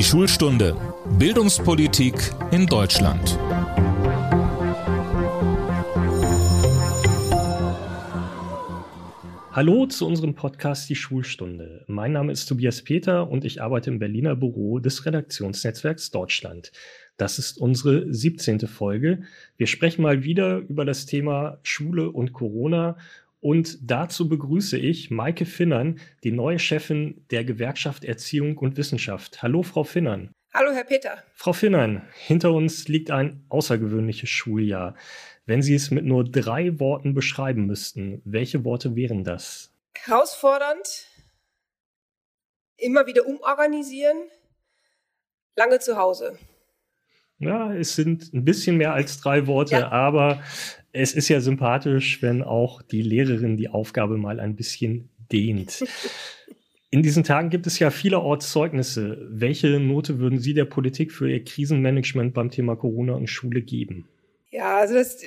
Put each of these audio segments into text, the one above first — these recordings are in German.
Die Schulstunde Bildungspolitik in Deutschland. Hallo zu unserem Podcast Die Schulstunde. Mein Name ist Tobias Peter und ich arbeite im Berliner Büro des Redaktionsnetzwerks Deutschland. Das ist unsere 17. Folge. Wir sprechen mal wieder über das Thema Schule und Corona und dazu begrüße ich Maike Finnern, die neue Chefin der Gewerkschaft Erziehung und Wissenschaft. Hallo, Frau Finnern. Hallo, Herr Peter. Frau Finnern, hinter uns liegt ein außergewöhnliches Schuljahr. Wenn Sie es mit nur drei Worten beschreiben müssten, welche Worte wären das? Herausfordernd, immer wieder umorganisieren, lange zu Hause. Ja, es sind ein bisschen mehr als drei Worte, ja. aber es ist ja sympathisch, wenn auch die Lehrerin die Aufgabe mal ein bisschen dehnt. In diesen Tagen gibt es ja vielerorts Zeugnisse. Welche Note würden Sie der Politik für Ihr Krisenmanagement beim Thema Corona und Schule geben? Ja, also das,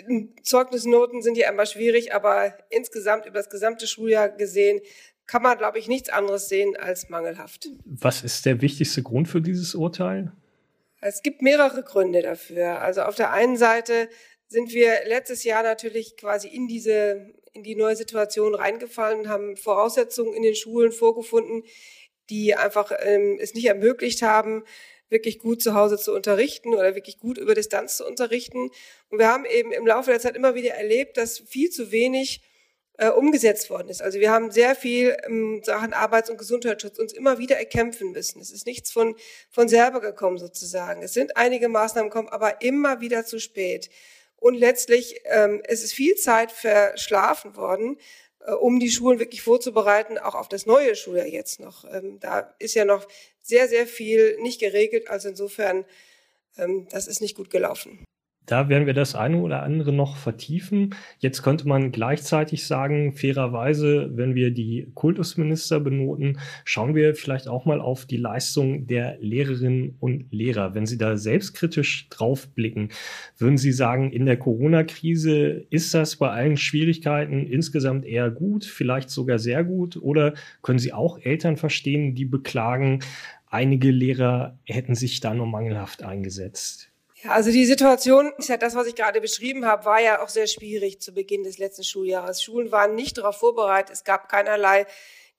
Zeugnisnoten sind ja immer schwierig, aber insgesamt über das gesamte Schuljahr gesehen kann man, glaube ich, nichts anderes sehen als mangelhaft. Was ist der wichtigste Grund für dieses Urteil? Es gibt mehrere Gründe dafür. Also auf der einen Seite sind wir letztes Jahr natürlich quasi in diese, in die neue Situation reingefallen und haben Voraussetzungen in den Schulen vorgefunden, die einfach ähm, es nicht ermöglicht haben, wirklich gut zu Hause zu unterrichten oder wirklich gut über Distanz zu unterrichten. Und wir haben eben im Laufe der Zeit immer wieder erlebt, dass viel zu wenig äh, umgesetzt worden ist. Also wir haben sehr viel in Sachen Arbeits- und Gesundheitsschutz uns immer wieder erkämpfen müssen. Es ist nichts von, von selber gekommen sozusagen. Es sind einige Maßnahmen gekommen, aber immer wieder zu spät. Und letztlich ähm, es ist viel Zeit verschlafen worden, äh, um die Schulen wirklich vorzubereiten, auch auf das neue Schuljahr jetzt noch. Ähm, da ist ja noch sehr, sehr viel nicht geregelt. Also insofern, ähm, das ist nicht gut gelaufen. Da werden wir das eine oder andere noch vertiefen. Jetzt könnte man gleichzeitig sagen, fairerweise, wenn wir die Kultusminister benoten, schauen wir vielleicht auch mal auf die Leistung der Lehrerinnen und Lehrer. Wenn Sie da selbstkritisch draufblicken, würden Sie sagen, in der Corona-Krise ist das bei allen Schwierigkeiten insgesamt eher gut, vielleicht sogar sehr gut? Oder können Sie auch Eltern verstehen, die beklagen, einige Lehrer hätten sich da nur mangelhaft eingesetzt? Ja, also die Situation, ist ja das, was ich gerade beschrieben habe, war ja auch sehr schwierig zu Beginn des letzten Schuljahres. Schulen waren nicht darauf vorbereitet. Es gab keinerlei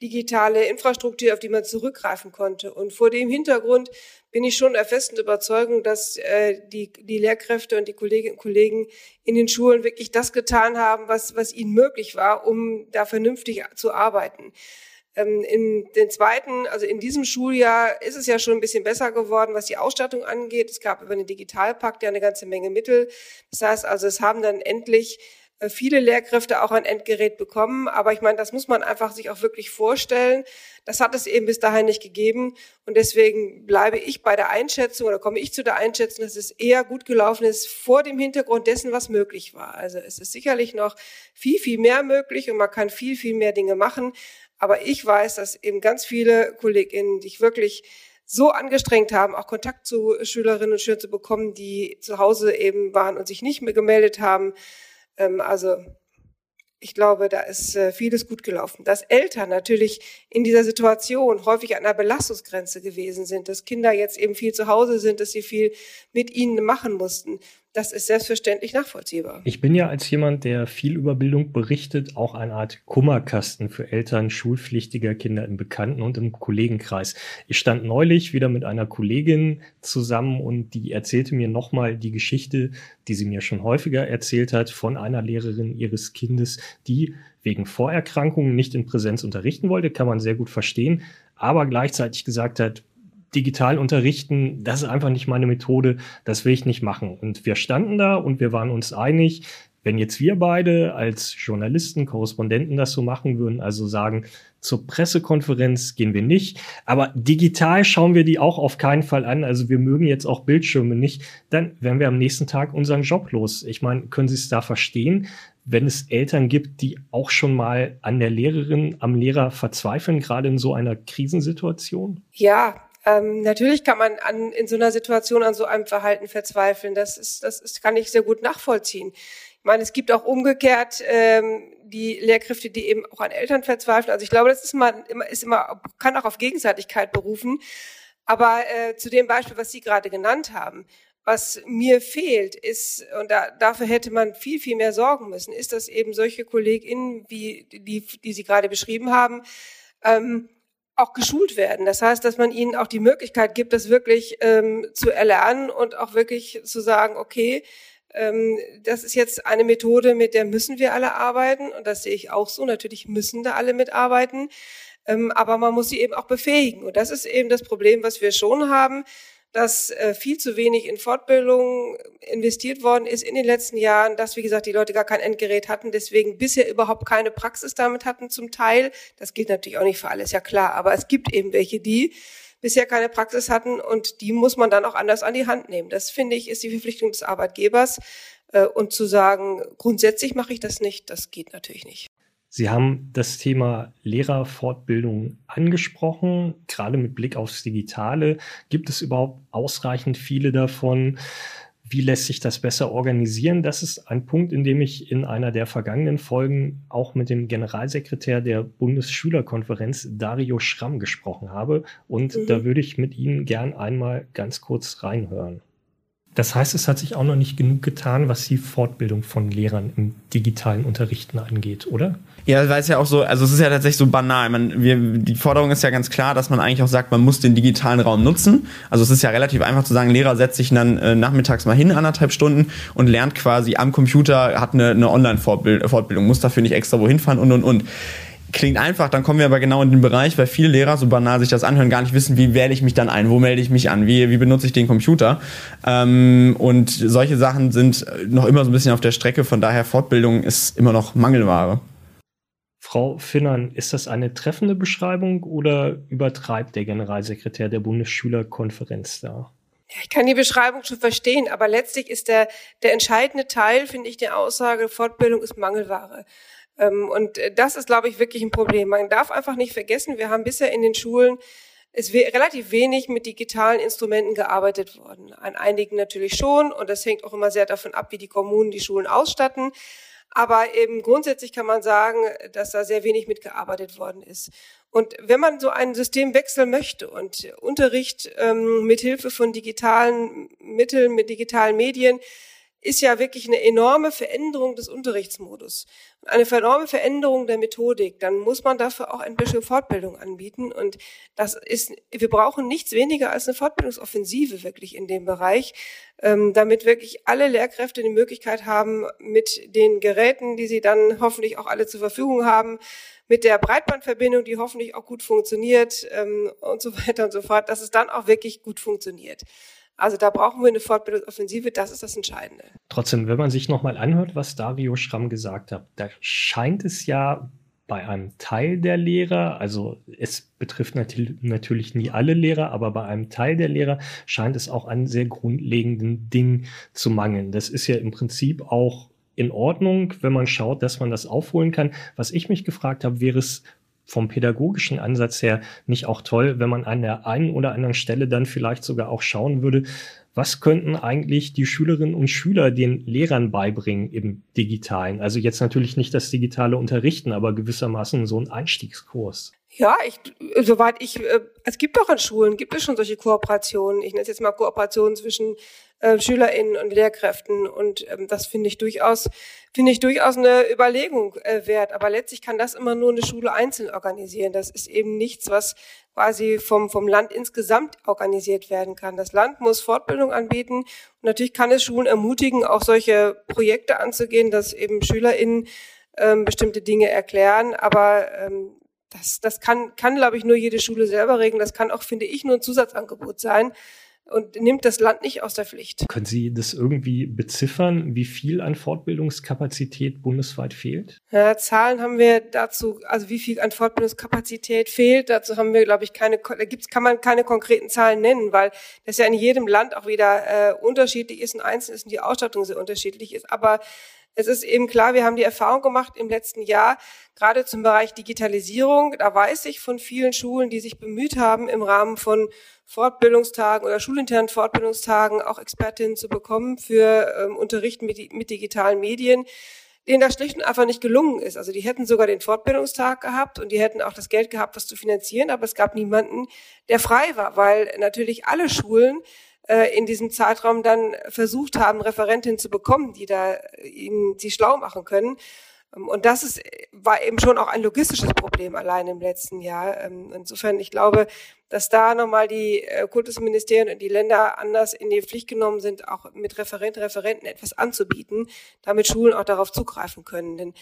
digitale Infrastruktur, auf die man zurückgreifen konnte. Und vor dem Hintergrund bin ich schon der festen Überzeugung, dass äh, die, die Lehrkräfte und die Kolleginnen und Kollegen in den Schulen wirklich das getan haben, was, was ihnen möglich war, um da vernünftig zu arbeiten. Ähm, in den zweiten, also in diesem Schuljahr ist es ja schon ein bisschen besser geworden, was die Ausstattung angeht. Es gab über den Digitalpakt ja eine ganze Menge Mittel. Das heißt also, es haben dann endlich äh, viele Lehrkräfte auch ein Endgerät bekommen. Aber ich meine, das muss man einfach sich auch wirklich vorstellen. Das hat es eben bis dahin nicht gegeben. Und deswegen bleibe ich bei der Einschätzung oder komme ich zu der Einschätzung, dass es eher gut gelaufen ist vor dem Hintergrund dessen, was möglich war. Also es ist sicherlich noch viel, viel mehr möglich und man kann viel, viel mehr Dinge machen. Aber ich weiß, dass eben ganz viele KollegInnen sich wirklich so angestrengt haben, auch Kontakt zu Schülerinnen und Schülern zu bekommen, die zu Hause eben waren und sich nicht mehr gemeldet haben. Ähm, also ich glaube, da ist äh, vieles gut gelaufen. Dass Eltern natürlich in dieser Situation häufig an einer Belastungsgrenze gewesen sind, dass Kinder jetzt eben viel zu Hause sind, dass sie viel mit ihnen machen mussten, das ist selbstverständlich nachvollziehbar. Ich bin ja als jemand, der viel über Bildung berichtet, auch eine Art Kummerkasten für Eltern schulpflichtiger Kinder im Bekannten- und im Kollegenkreis. Ich stand neulich wieder mit einer Kollegin zusammen und die erzählte mir nochmal die Geschichte, die sie mir schon häufiger erzählt hat, von einer Lehrerin ihres Kindes, die wegen Vorerkrankungen nicht in Präsenz unterrichten wollte, kann man sehr gut verstehen, aber gleichzeitig gesagt hat, digital unterrichten, das ist einfach nicht meine Methode, das will ich nicht machen. Und wir standen da und wir waren uns einig, wenn jetzt wir beide als Journalisten, Korrespondenten das so machen würden, also sagen, zur Pressekonferenz gehen wir nicht, aber digital schauen wir die auch auf keinen Fall an, also wir mögen jetzt auch Bildschirme nicht, dann werden wir am nächsten Tag unseren Job los. Ich meine, können Sie es da verstehen, wenn es Eltern gibt, die auch schon mal an der Lehrerin, am Lehrer verzweifeln, gerade in so einer Krisensituation? Ja, ähm, natürlich kann man an, in so einer Situation an so einem Verhalten verzweifeln. Das ist, das ist, kann ich sehr gut nachvollziehen. Ich meine, es gibt auch umgekehrt ähm, die Lehrkräfte, die eben auch an Eltern verzweifeln. Also ich glaube, das ist immer, ist immer, kann auch auf Gegenseitigkeit berufen. Aber äh, zu dem Beispiel, was Sie gerade genannt haben, was mir fehlt, ist, und da, dafür hätte man viel, viel mehr sorgen müssen, ist, dass eben solche KollegInnen, wie die, die Sie gerade beschrieben haben, ähm, auch geschult werden. Das heißt, dass man ihnen auch die Möglichkeit gibt, das wirklich ähm, zu erlernen und auch wirklich zu sagen, okay, ähm, das ist jetzt eine Methode, mit der müssen wir alle arbeiten. Und das sehe ich auch so. Natürlich müssen da alle mitarbeiten. Ähm, aber man muss sie eben auch befähigen. Und das ist eben das Problem, was wir schon haben dass äh, viel zu wenig in Fortbildung investiert worden ist in den letzten Jahren, dass, wie gesagt, die Leute gar kein Endgerät hatten, deswegen bisher überhaupt keine Praxis damit hatten zum Teil. Das gilt natürlich auch nicht für alles, ja klar, aber es gibt eben welche, die bisher keine Praxis hatten und die muss man dann auch anders an die Hand nehmen. Das finde ich ist die Verpflichtung des Arbeitgebers. Äh, und zu sagen, grundsätzlich mache ich das nicht, das geht natürlich nicht. Sie haben das Thema Lehrerfortbildung angesprochen, gerade mit Blick aufs Digitale. Gibt es überhaupt ausreichend viele davon? Wie lässt sich das besser organisieren? Das ist ein Punkt, in dem ich in einer der vergangenen Folgen auch mit dem Generalsekretär der Bundesschülerkonferenz Dario Schramm gesprochen habe. Und mhm. da würde ich mit Ihnen gern einmal ganz kurz reinhören. Das heißt, es hat sich auch noch nicht genug getan, was die Fortbildung von Lehrern im digitalen Unterrichten angeht, oder? Ja, weil es ja auch so, also es ist ja tatsächlich so banal. Man, wir, die Forderung ist ja ganz klar, dass man eigentlich auch sagt, man muss den digitalen Raum nutzen. Also es ist ja relativ einfach zu sagen, Lehrer setzt sich dann äh, nachmittags mal hin, anderthalb Stunden und lernt quasi am Computer, hat eine, eine Online-Fortbildung, muss dafür nicht extra wohin fahren und und und klingt einfach, dann kommen wir aber genau in den Bereich, weil viele Lehrer, so banal sich das anhören, gar nicht wissen, wie wähle ich mich dann ein, wo melde ich mich an, wie, wie benutze ich den Computer. Ähm, und solche Sachen sind noch immer so ein bisschen auf der Strecke, von daher Fortbildung ist immer noch Mangelware. Frau Finnern, ist das eine treffende Beschreibung oder übertreibt der Generalsekretär der Bundesschülerkonferenz da? ich kann die Beschreibung schon verstehen, aber letztlich ist der, der entscheidende Teil, finde ich, der Aussage, Fortbildung ist Mangelware. Ähm, und äh, das ist, glaube ich, wirklich ein Problem. Man darf einfach nicht vergessen, wir haben bisher in den Schulen es relativ wenig mit digitalen Instrumenten gearbeitet worden. An einigen natürlich schon und das hängt auch immer sehr davon ab, wie die Kommunen die Schulen ausstatten. Aber eben grundsätzlich kann man sagen, dass da sehr wenig mitgearbeitet worden ist. Und wenn man so einen Systemwechsel möchte und Unterricht ähm, mit Hilfe von digitalen Mitteln, mit digitalen Medien ist ja wirklich eine enorme Veränderung des Unterrichtsmodus. Eine enorme Veränderung der Methodik. Dann muss man dafür auch ein bisschen Fortbildung anbieten. Und das ist, wir brauchen nichts weniger als eine Fortbildungsoffensive wirklich in dem Bereich, ähm, damit wirklich alle Lehrkräfte die Möglichkeit haben, mit den Geräten, die sie dann hoffentlich auch alle zur Verfügung haben, mit der Breitbandverbindung, die hoffentlich auch gut funktioniert ähm, und so weiter und so fort, dass es dann auch wirklich gut funktioniert. Also da brauchen wir eine Fortbildungsoffensive, das ist das Entscheidende. Trotzdem, wenn man sich nochmal anhört, was Dario Schramm gesagt hat, da scheint es ja bei einem Teil der Lehrer, also es betrifft natürlich nie alle Lehrer, aber bei einem Teil der Lehrer scheint es auch an sehr grundlegenden Dingen zu mangeln. Das ist ja im Prinzip auch in Ordnung, wenn man schaut, dass man das aufholen kann. Was ich mich gefragt habe, wäre es vom pädagogischen Ansatz her nicht auch toll, wenn man an der einen oder anderen Stelle dann vielleicht sogar auch schauen würde, was könnten eigentlich die Schülerinnen und Schüler den Lehrern beibringen im Digitalen? Also jetzt natürlich nicht das digitale Unterrichten, aber gewissermaßen so ein Einstiegskurs. Ja, ich, soweit ich, äh, es gibt doch an Schulen, gibt es schon solche Kooperationen. Ich nenne es jetzt mal Kooperationen zwischen äh, SchülerInnen und Lehrkräften. Und ähm, das finde ich durchaus, finde ich durchaus eine Überlegung äh, wert. Aber letztlich kann das immer nur eine Schule einzeln organisieren. Das ist eben nichts, was quasi vom, vom Land insgesamt organisiert werden kann. Das Land muss Fortbildung anbieten. Und natürlich kann es Schulen ermutigen, auch solche Projekte anzugehen, dass eben SchülerInnen ähm, bestimmte Dinge erklären. Aber ähm, das, das kann, kann, glaube ich, nur jede Schule selber regeln. Das kann auch, finde ich, nur ein Zusatzangebot sein und nimmt das Land nicht aus der Pflicht. Können Sie das irgendwie beziffern, wie viel an Fortbildungskapazität bundesweit fehlt? Ja, Zahlen haben wir dazu, also wie viel an Fortbildungskapazität fehlt, dazu haben wir, glaube ich, keine, da gibt's, kann man keine konkreten Zahlen nennen, weil das ja in jedem Land auch wieder äh, unterschiedlich ist und einzeln ist und die Ausstattung sehr unterschiedlich ist. Aber es ist eben klar, wir haben die Erfahrung gemacht im letzten Jahr, gerade zum Bereich Digitalisierung. Da weiß ich von vielen Schulen, die sich bemüht haben, im Rahmen von Fortbildungstagen oder schulinternen Fortbildungstagen auch Expertinnen zu bekommen für ähm, Unterrichten mit, mit digitalen Medien denen das schlicht und einfach nicht gelungen ist. Also die hätten sogar den Fortbildungstag gehabt und die hätten auch das Geld gehabt, das zu finanzieren, aber es gab niemanden, der frei war, weil natürlich alle Schulen äh, in diesem Zeitraum dann versucht haben, Referentinnen zu bekommen, die da ihnen sie schlau machen können. Ähm, und das ist, war eben schon auch ein logistisches Problem allein im letzten Jahr. Ähm, insofern, ich glaube, dass da nochmal die äh, Kultusministerien und die Länder anders in die Pflicht genommen sind, auch mit Referenten, Referenten etwas anzubieten, damit Schulen auch darauf zugreifen können. Denn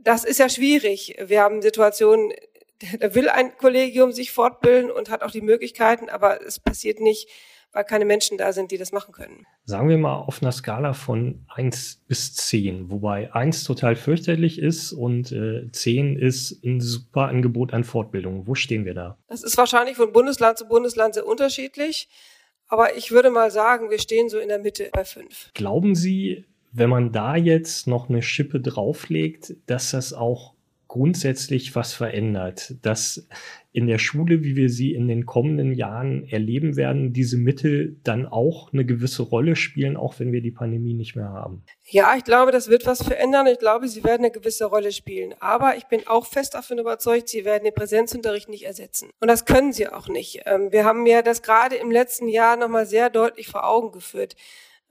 das ist ja schwierig. Wir haben Situationen, da will ein Kollegium sich fortbilden und hat auch die Möglichkeiten, aber es passiert nicht weil keine Menschen da sind, die das machen können. Sagen wir mal auf einer Skala von eins bis zehn, wobei eins total fürchterlich ist und äh, 10 ist ein super Angebot an Fortbildung. Wo stehen wir da? Das ist wahrscheinlich von Bundesland zu Bundesland sehr unterschiedlich. Aber ich würde mal sagen, wir stehen so in der Mitte bei fünf. Glauben Sie, wenn man da jetzt noch eine Schippe drauflegt, dass das auch grundsätzlich was verändert, dass in der Schule, wie wir sie in den kommenden Jahren erleben werden, diese Mittel dann auch eine gewisse Rolle spielen, auch wenn wir die Pandemie nicht mehr haben. Ja, ich glaube, das wird was verändern. Ich glaube, sie werden eine gewisse Rolle spielen. Aber ich bin auch fest davon überzeugt, sie werden den Präsenzunterricht nicht ersetzen. Und das können sie auch nicht. Ähm, wir haben ja das gerade im letzten Jahr nochmal sehr deutlich vor Augen geführt.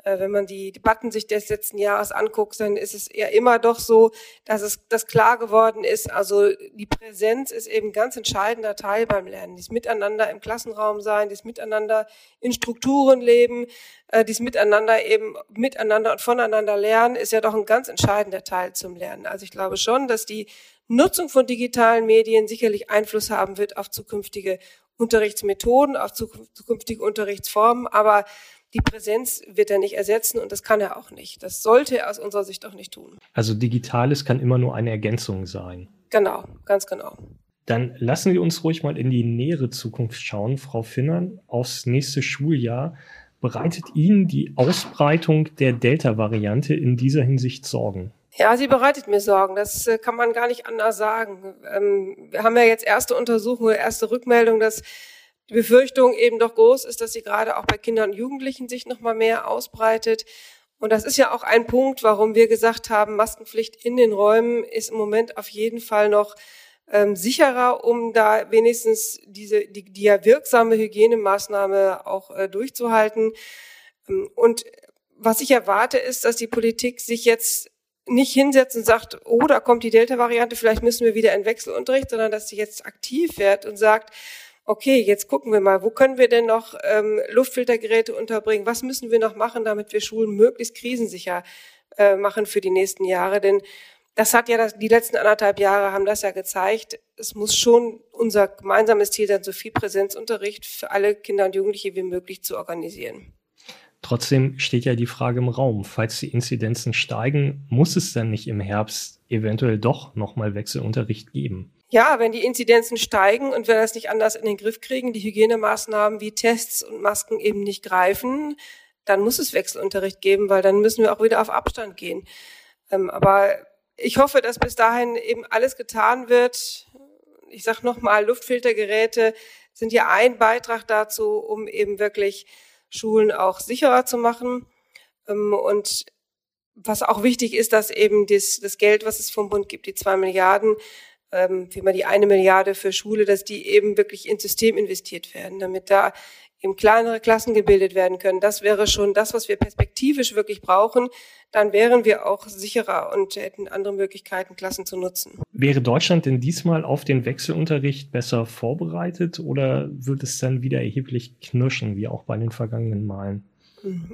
Äh, wenn man die Debatten sich des letzten Jahres anguckt, dann ist es ja immer doch so, dass es das klar geworden ist. Also die Präsenz ist eben ganz entscheidender Teil beim Lernen. Dieses Miteinander im Klassenraum sein, dieses Miteinander in Strukturen leben, äh, dieses Miteinander eben miteinander und voneinander lernen, ist ja doch ein ganz entscheidender Teil zum Lernen. Also ich glaube schon, dass die Nutzung von digitalen Medien sicherlich Einfluss haben wird auf zukünftige Unterrichtsmethoden, auf zukünftige Unterrichtsformen, aber die Präsenz wird er nicht ersetzen und das kann er auch nicht. Das sollte er aus unserer Sicht auch nicht tun. Also Digitales kann immer nur eine Ergänzung sein. Genau, ganz genau. Dann lassen wir uns ruhig mal in die nähere Zukunft schauen, Frau Finnern, aufs nächste Schuljahr. Bereitet Ihnen die Ausbreitung der Delta-Variante in dieser Hinsicht Sorgen? Ja, sie bereitet mir Sorgen. Das äh, kann man gar nicht anders sagen. Ähm, wir haben ja jetzt erste Untersuchungen, erste Rückmeldungen, dass die Befürchtung eben doch groß ist, dass sie gerade auch bei Kindern und Jugendlichen sich noch mal mehr ausbreitet. Und das ist ja auch ein Punkt, warum wir gesagt haben, Maskenpflicht in den Räumen ist im Moment auf jeden Fall noch ähm, sicherer, um da wenigstens diese die, die ja wirksame Hygienemaßnahme auch äh, durchzuhalten. Ähm, und was ich erwarte, ist, dass die Politik sich jetzt nicht hinsetzt und sagt, oh, da kommt die Delta-Variante, vielleicht müssen wir wieder in Wechselunterricht, sondern dass sie jetzt aktiv wird und sagt, okay, jetzt gucken wir mal, wo können wir denn noch ähm, Luftfiltergeräte unterbringen? Was müssen wir noch machen, damit wir Schulen möglichst krisensicher äh, machen für die nächsten Jahre? Denn das hat ja das, die letzten anderthalb Jahre haben das ja gezeigt. Es muss schon unser gemeinsames Ziel sein, so viel Präsenzunterricht für alle Kinder und Jugendliche wie möglich zu organisieren. Trotzdem steht ja die Frage im Raum, falls die Inzidenzen steigen, muss es dann nicht im Herbst eventuell doch nochmal Wechselunterricht geben? Ja, wenn die Inzidenzen steigen und wir das nicht anders in den Griff kriegen, die Hygienemaßnahmen wie Tests und Masken eben nicht greifen, dann muss es Wechselunterricht geben, weil dann müssen wir auch wieder auf Abstand gehen. Ähm, aber ich hoffe, dass bis dahin eben alles getan wird. Ich sage nochmal, Luftfiltergeräte sind ja ein Beitrag dazu, um eben wirklich Schulen auch sicherer zu machen. Ähm, und was auch wichtig ist, dass eben das, das Geld, was es vom Bund gibt, die zwei Milliarden, ähm, wie man die eine Milliarde für Schule, dass die eben wirklich ins System investiert werden, damit da eben kleinere Klassen gebildet werden können. Das wäre schon das, was wir perspektivisch wirklich brauchen. Dann wären wir auch sicherer und hätten andere Möglichkeiten, Klassen zu nutzen. Wäre Deutschland denn diesmal auf den Wechselunterricht besser vorbereitet oder wird es dann wieder erheblich knirschen, wie auch bei den vergangenen Malen?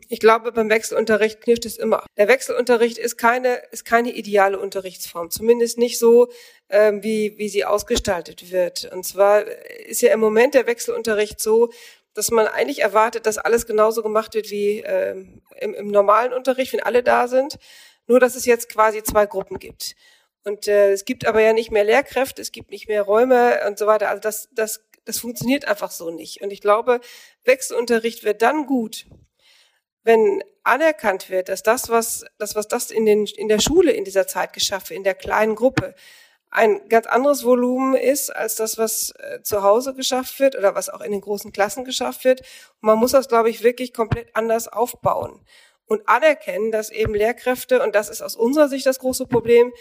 Ich glaube, beim Wechselunterricht knirscht es immer. Der Wechselunterricht ist keine, ist keine ideale Unterrichtsform. Zumindest nicht so, ähm, wie, wie sie ausgestaltet wird. Und zwar ist ja im Moment der Wechselunterricht so, dass man eigentlich erwartet, dass alles genauso gemacht wird wie ähm, im, im normalen Unterricht, wenn alle da sind. Nur, dass es jetzt quasi zwei Gruppen gibt. Und äh, es gibt aber ja nicht mehr Lehrkräfte, es gibt nicht mehr Räume und so weiter. Also das, das, das funktioniert einfach so nicht. Und ich glaube, Wechselunterricht wird dann gut, wenn anerkannt wird, dass das, was, das, was das in, den, in der Schule in dieser Zeit geschafft wird, in der kleinen Gruppe, ein ganz anderes Volumen ist als das, was äh, zu Hause geschafft wird oder was auch in den großen Klassen geschafft wird. Und man muss das, glaube ich, wirklich komplett anders aufbauen. und anerkennen, dass eben Lehrkräfte, und das ist aus unserer Sicht das große Problem,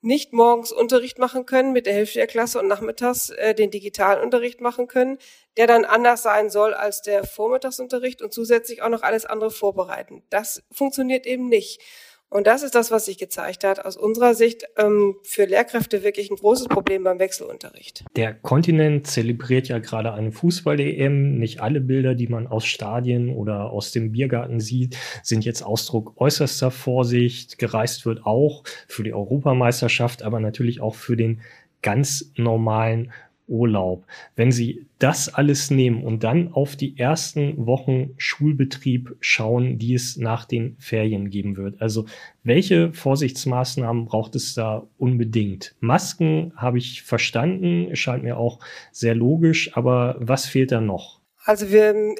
nicht morgens Unterricht machen können mit der Hälfte der Klasse und nachmittags äh, den digitalen Unterricht machen können, der dann anders sein soll als der Vormittagsunterricht und zusätzlich auch noch alles andere vorbereiten. Das funktioniert eben nicht. Und das ist das, was sich gezeigt hat. Aus unserer Sicht ähm, für Lehrkräfte wirklich ein großes Problem beim Wechselunterricht. Der Kontinent zelebriert ja gerade eine Fußball-EM. Nicht alle Bilder, die man aus Stadien oder aus dem Biergarten sieht, sind jetzt Ausdruck äußerster Vorsicht. Gereist wird auch für die Europameisterschaft, aber natürlich auch für den ganz normalen Urlaub. Wenn Sie das alles nehmen und dann auf die ersten Wochen Schulbetrieb schauen, die es nach den Ferien geben wird. Also welche Vorsichtsmaßnahmen braucht es da unbedingt? Masken habe ich verstanden, scheint mir auch sehr logisch, aber was fehlt da noch? Also wir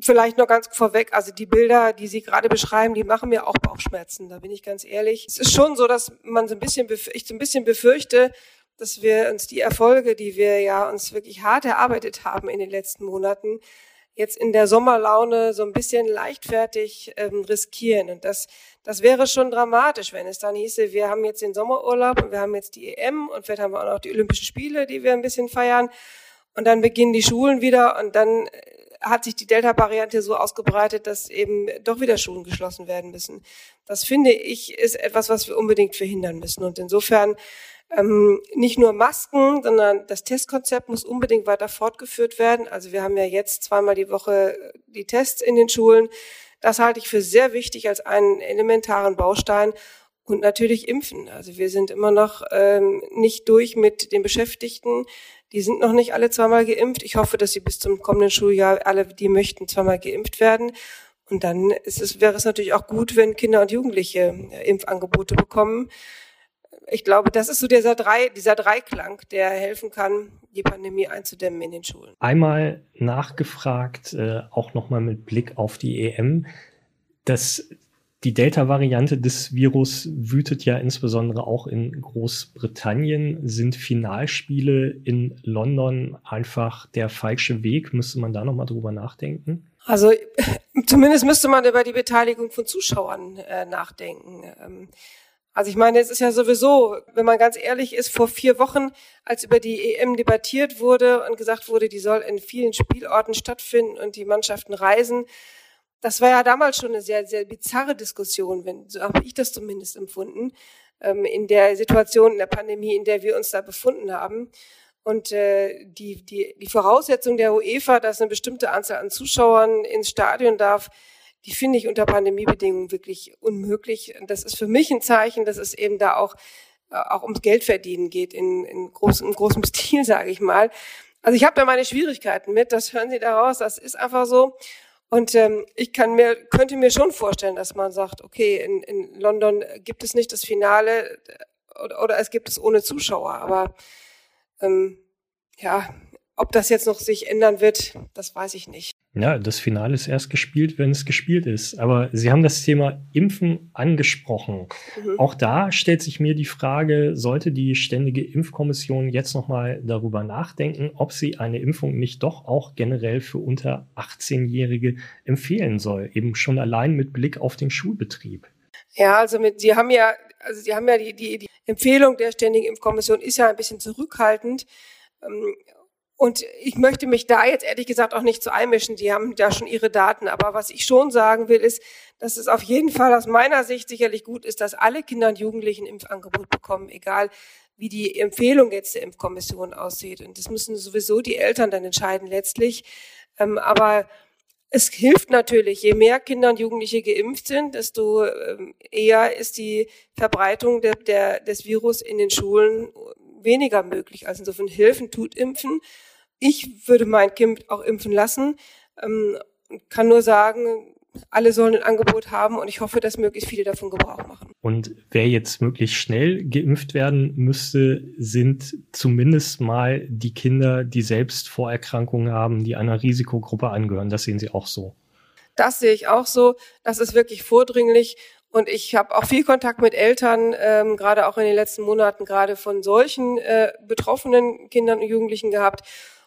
vielleicht noch ganz vorweg, also die Bilder, die Sie gerade beschreiben, die machen mir auch Bauchschmerzen, da bin ich ganz ehrlich. Es ist schon so, dass man so ein bisschen, ich so ein bisschen befürchte, dass wir uns die Erfolge, die wir ja uns wirklich hart erarbeitet haben in den letzten Monaten, jetzt in der Sommerlaune so ein bisschen leichtfertig ähm, riskieren. Und das, das wäre schon dramatisch, wenn es dann hieße, wir haben jetzt den Sommerurlaub und wir haben jetzt die EM und vielleicht haben wir auch noch die Olympischen Spiele, die wir ein bisschen feiern. Und dann beginnen die Schulen wieder und dann äh, hat sich die Delta-Variante so ausgebreitet, dass eben doch wieder Schulen geschlossen werden müssen. Das finde ich ist etwas, was wir unbedingt verhindern müssen. Und insofern ähm, nicht nur Masken, sondern das Testkonzept muss unbedingt weiter fortgeführt werden. Also wir haben ja jetzt zweimal die Woche die Tests in den Schulen. Das halte ich für sehr wichtig als einen elementaren Baustein. Und natürlich impfen. Also wir sind immer noch ähm, nicht durch mit den Beschäftigten. Die sind noch nicht alle zweimal geimpft. Ich hoffe, dass sie bis zum kommenden Schuljahr alle, die möchten, zweimal geimpft werden. Und dann ist es, wäre es natürlich auch gut, wenn Kinder und Jugendliche äh, Impfangebote bekommen ich glaube, das ist so dieser, Drei, dieser Dreiklang, der helfen kann, die Pandemie einzudämmen in den Schulen. Einmal nachgefragt, äh, auch nochmal mit Blick auf die EM, dass die Delta-Variante des Virus wütet ja insbesondere auch in Großbritannien. Sind Finalspiele in London einfach der falsche Weg? Müsste man da nochmal drüber nachdenken? Also zumindest müsste man über die Beteiligung von Zuschauern äh, nachdenken. Ähm, also ich meine, es ist ja sowieso, wenn man ganz ehrlich ist, vor vier Wochen, als über die EM debattiert wurde und gesagt wurde, die soll in vielen Spielorten stattfinden und die Mannschaften reisen, das war ja damals schon eine sehr, sehr bizarre Diskussion, wenn, so habe ich das zumindest empfunden, ähm, in der Situation in der Pandemie, in der wir uns da befunden haben. Und äh, die, die, die Voraussetzung der UEFA, dass eine bestimmte Anzahl an Zuschauern ins Stadion darf, die finde ich unter Pandemiebedingungen wirklich unmöglich. Das ist für mich ein Zeichen, dass es eben da auch, äh, auch ums Geldverdienen geht, in, in, groß, in großem Stil, sage ich mal. Also ich habe da meine Schwierigkeiten mit, das hören Sie daraus, das ist einfach so. Und ähm, ich kann mir, könnte mir schon vorstellen, dass man sagt, okay, in, in London gibt es nicht das Finale äh, oder, oder es gibt es ohne Zuschauer. Aber ähm, ja, ob das jetzt noch sich ändern wird, das weiß ich nicht. Ja, das Finale ist erst gespielt, wenn es gespielt ist. Aber Sie haben das Thema Impfen angesprochen. Mhm. Auch da stellt sich mir die Frage, sollte die Ständige Impfkommission jetzt nochmal darüber nachdenken, ob sie eine Impfung nicht doch auch generell für unter 18-Jährige empfehlen soll, eben schon allein mit Blick auf den Schulbetrieb. Ja, also mit, Sie haben ja, also Sie haben ja die, die, die Empfehlung der Ständigen Impfkommission ist ja ein bisschen zurückhaltend. Ähm, und ich möchte mich da jetzt ehrlich gesagt auch nicht zu einmischen. Die haben da schon ihre Daten. Aber was ich schon sagen will, ist, dass es auf jeden Fall aus meiner Sicht sicherlich gut ist, dass alle Kinder und Jugendlichen Impfangebot bekommen, egal wie die Empfehlung jetzt der Impfkommission aussieht. Und das müssen sowieso die Eltern dann entscheiden letztlich. Ähm, aber es hilft natürlich, je mehr Kinder und Jugendliche geimpft sind, desto ähm, eher ist die Verbreitung der, der, des Virus in den Schulen weniger möglich. Also insofern Hilfen tut Impfen. Ich würde mein Kind auch impfen lassen. Ähm, kann nur sagen, alle sollen ein Angebot haben und ich hoffe, dass möglichst viele davon Gebrauch machen. Und wer jetzt möglichst schnell geimpft werden müsste, sind zumindest mal die Kinder, die selbst Vorerkrankungen haben, die einer Risikogruppe angehören. Das sehen Sie auch so. Das sehe ich auch so. Das ist wirklich vordringlich. Und ich habe auch viel Kontakt mit Eltern, ähm, gerade auch in den letzten Monaten, gerade von solchen äh, betroffenen Kindern und Jugendlichen gehabt.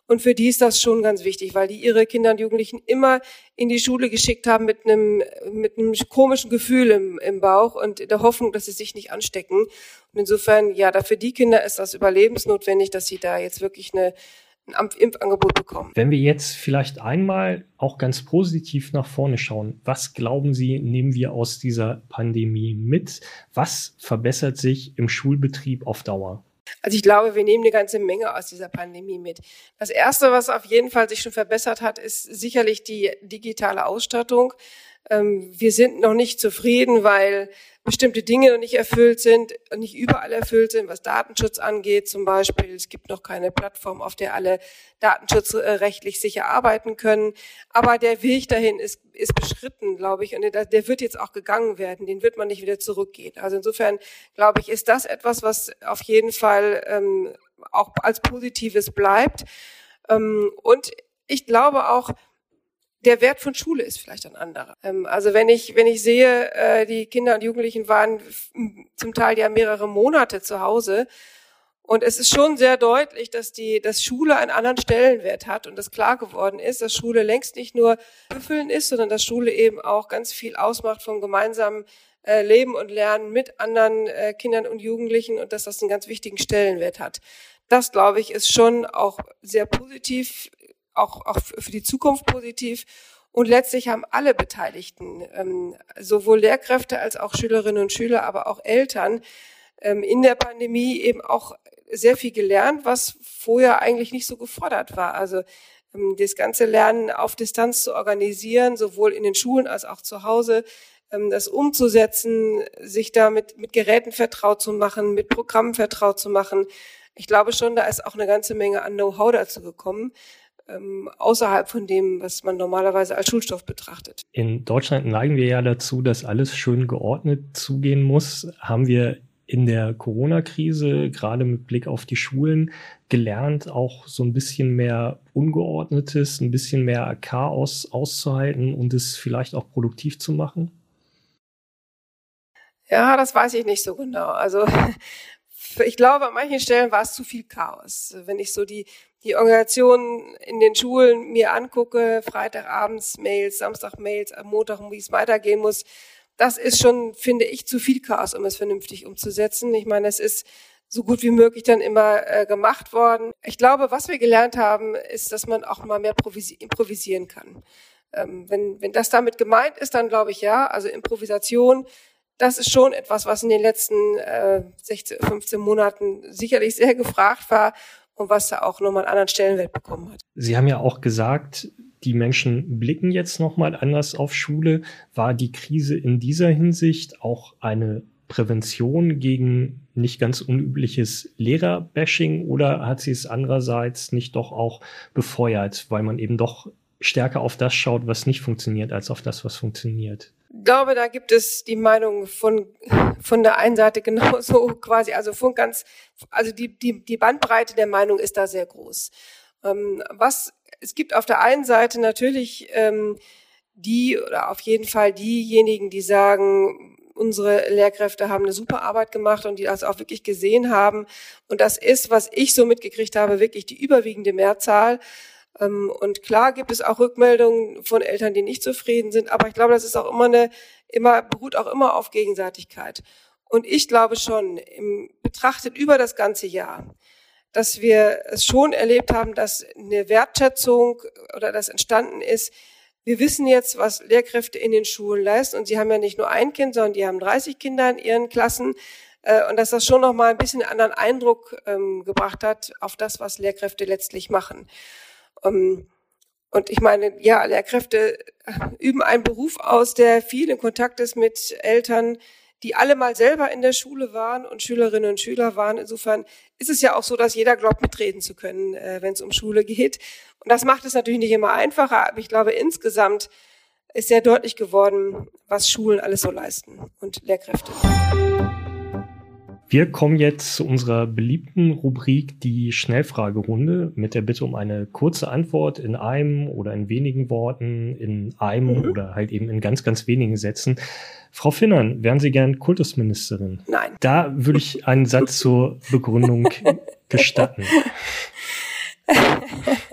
Und für die ist das schon ganz wichtig, weil die ihre Kinder und Jugendlichen immer in die Schule geschickt haben mit einem, mit einem komischen Gefühl im, im Bauch und der Hoffnung, dass sie sich nicht anstecken. Und insofern, ja, da für die Kinder ist das überlebensnotwendig, dass sie da jetzt wirklich eine, ein Impfangebot bekommen. Wenn wir jetzt vielleicht einmal auch ganz positiv nach vorne schauen, was glauben Sie, nehmen wir aus dieser Pandemie mit? Was verbessert sich im Schulbetrieb auf Dauer? Also ich glaube, wir nehmen eine ganze Menge aus dieser Pandemie mit. Das Erste, was auf jeden Fall sich schon verbessert hat, ist sicherlich die digitale Ausstattung. Ähm, wir sind noch nicht zufrieden, weil bestimmte Dinge noch nicht erfüllt sind, nicht überall erfüllt sind, was Datenschutz angeht zum Beispiel. Es gibt noch keine Plattform, auf der alle datenschutzrechtlich sicher arbeiten können. Aber der Weg dahin ist, ist beschritten, glaube ich, und der, der wird jetzt auch gegangen werden. Den wird man nicht wieder zurückgehen. Also insofern, glaube ich, ist das etwas, was auf jeden Fall ähm, auch als Positives bleibt. Ähm, und ich glaube auch, der Wert von Schule ist vielleicht ein anderer. Ähm, also wenn ich, wenn ich sehe, äh, die Kinder und Jugendlichen waren zum Teil ja mehrere Monate zu Hause und es ist schon sehr deutlich, dass die, dass Schule einen anderen Stellenwert hat und dass klar geworden ist, dass Schule längst nicht nur Büffeln ist, sondern dass Schule eben auch ganz viel ausmacht vom gemeinsamen äh, Leben und Lernen mit anderen äh, Kindern und Jugendlichen und dass das einen ganz wichtigen Stellenwert hat. Das, glaube ich, ist schon auch sehr positiv auch, auch für die Zukunft positiv. Und letztlich haben alle Beteiligten, ähm, sowohl Lehrkräfte als auch Schülerinnen und Schüler, aber auch Eltern, ähm, in der Pandemie eben auch sehr viel gelernt, was vorher eigentlich nicht so gefordert war. Also ähm, das ganze Lernen auf Distanz zu organisieren, sowohl in den Schulen als auch zu Hause, ähm, das umzusetzen, sich da mit, mit Geräten vertraut zu machen, mit Programmen vertraut zu machen. Ich glaube schon, da ist auch eine ganze Menge an Know-how dazu gekommen ähm, außerhalb von dem, was man normalerweise als Schulstoff betrachtet. In Deutschland neigen wir ja dazu, dass alles schön geordnet zugehen muss. Haben wir in der Corona-Krise, gerade mit Blick auf die Schulen, gelernt, auch so ein bisschen mehr Ungeordnetes, ein bisschen mehr Chaos auszuhalten und es vielleicht auch produktiv zu machen? Ja, das weiß ich nicht so genau. Also ich glaube, an manchen Stellen war es zu viel Chaos. Wenn ich so die die Organisation in den Schulen mir angucke, Freitagabends Mails, Samstag Mails, am Montag, wie es weitergehen muss, das ist schon, finde ich, zu viel Chaos, um es vernünftig umzusetzen. Ich meine, es ist so gut wie möglich dann immer äh, gemacht worden. Ich glaube, was wir gelernt haben, ist, dass man auch mal mehr improvisieren kann. Ähm, wenn, wenn das damit gemeint ist, dann glaube ich ja. Also Improvisation, das ist schon etwas, was in den letzten äh, 16, 15 Monaten sicherlich sehr gefragt war und was da auch nochmal einen anderen Stellenwert bekommen hat. Sie haben ja auch gesagt, die Menschen blicken jetzt nochmal anders auf Schule. War die Krise in dieser Hinsicht auch eine Prävention gegen nicht ganz unübliches Lehrerbashing oder hat sie es andererseits nicht doch auch befeuert, weil man eben doch stärker auf das schaut, was nicht funktioniert, als auf das, was funktioniert? Ich glaube, da gibt es die Meinung von, von der einen Seite genauso quasi, also von ganz, also die, die, die Bandbreite der Meinung ist da sehr groß. Ähm, was, es gibt auf der einen Seite natürlich ähm, die oder auf jeden Fall diejenigen, die sagen, unsere Lehrkräfte haben eine super Arbeit gemacht und die das auch wirklich gesehen haben. Und das ist, was ich so mitgekriegt habe, wirklich die überwiegende Mehrzahl. Ähm, und klar gibt es auch Rückmeldungen von Eltern, die nicht zufrieden sind, aber ich glaube, das ist auch immer eine, immer, beruht auch immer auf Gegenseitigkeit. Und ich glaube schon, im, betrachtet über das ganze Jahr, dass wir es schon erlebt haben, dass eine Wertschätzung oder das entstanden ist. Wir wissen jetzt, was Lehrkräfte in den Schulen leisten und sie haben ja nicht nur ein Kind, sondern die haben 30 Kinder in ihren Klassen äh, und dass das schon noch mal ein bisschen einen anderen Eindruck ähm, gebracht hat auf das, was Lehrkräfte letztlich machen. Ähm, und ich meine, ja, Lehrkräfte üben einen Beruf aus, der viel in Kontakt ist mit Eltern, die alle mal selber in der Schule waren und Schülerinnen und Schüler waren. Insofern ist es ja auch so, dass jeder glaubt, mitreden zu können, äh, wenn es um Schule geht. Und das macht es natürlich nicht immer einfacher, aber ich glaube, insgesamt ist sehr deutlich geworden, was Schulen alles so leisten und Lehrkräfte. Wir kommen jetzt zu unserer beliebten Rubrik, die Schnellfragerunde, mit der Bitte um eine kurze Antwort in einem oder in wenigen Worten, in einem mhm. oder halt eben in ganz, ganz wenigen Sätzen. Frau Finnern, wären Sie gern Kultusministerin? Nein. Da würde ich einen Satz zur Begründung gestatten.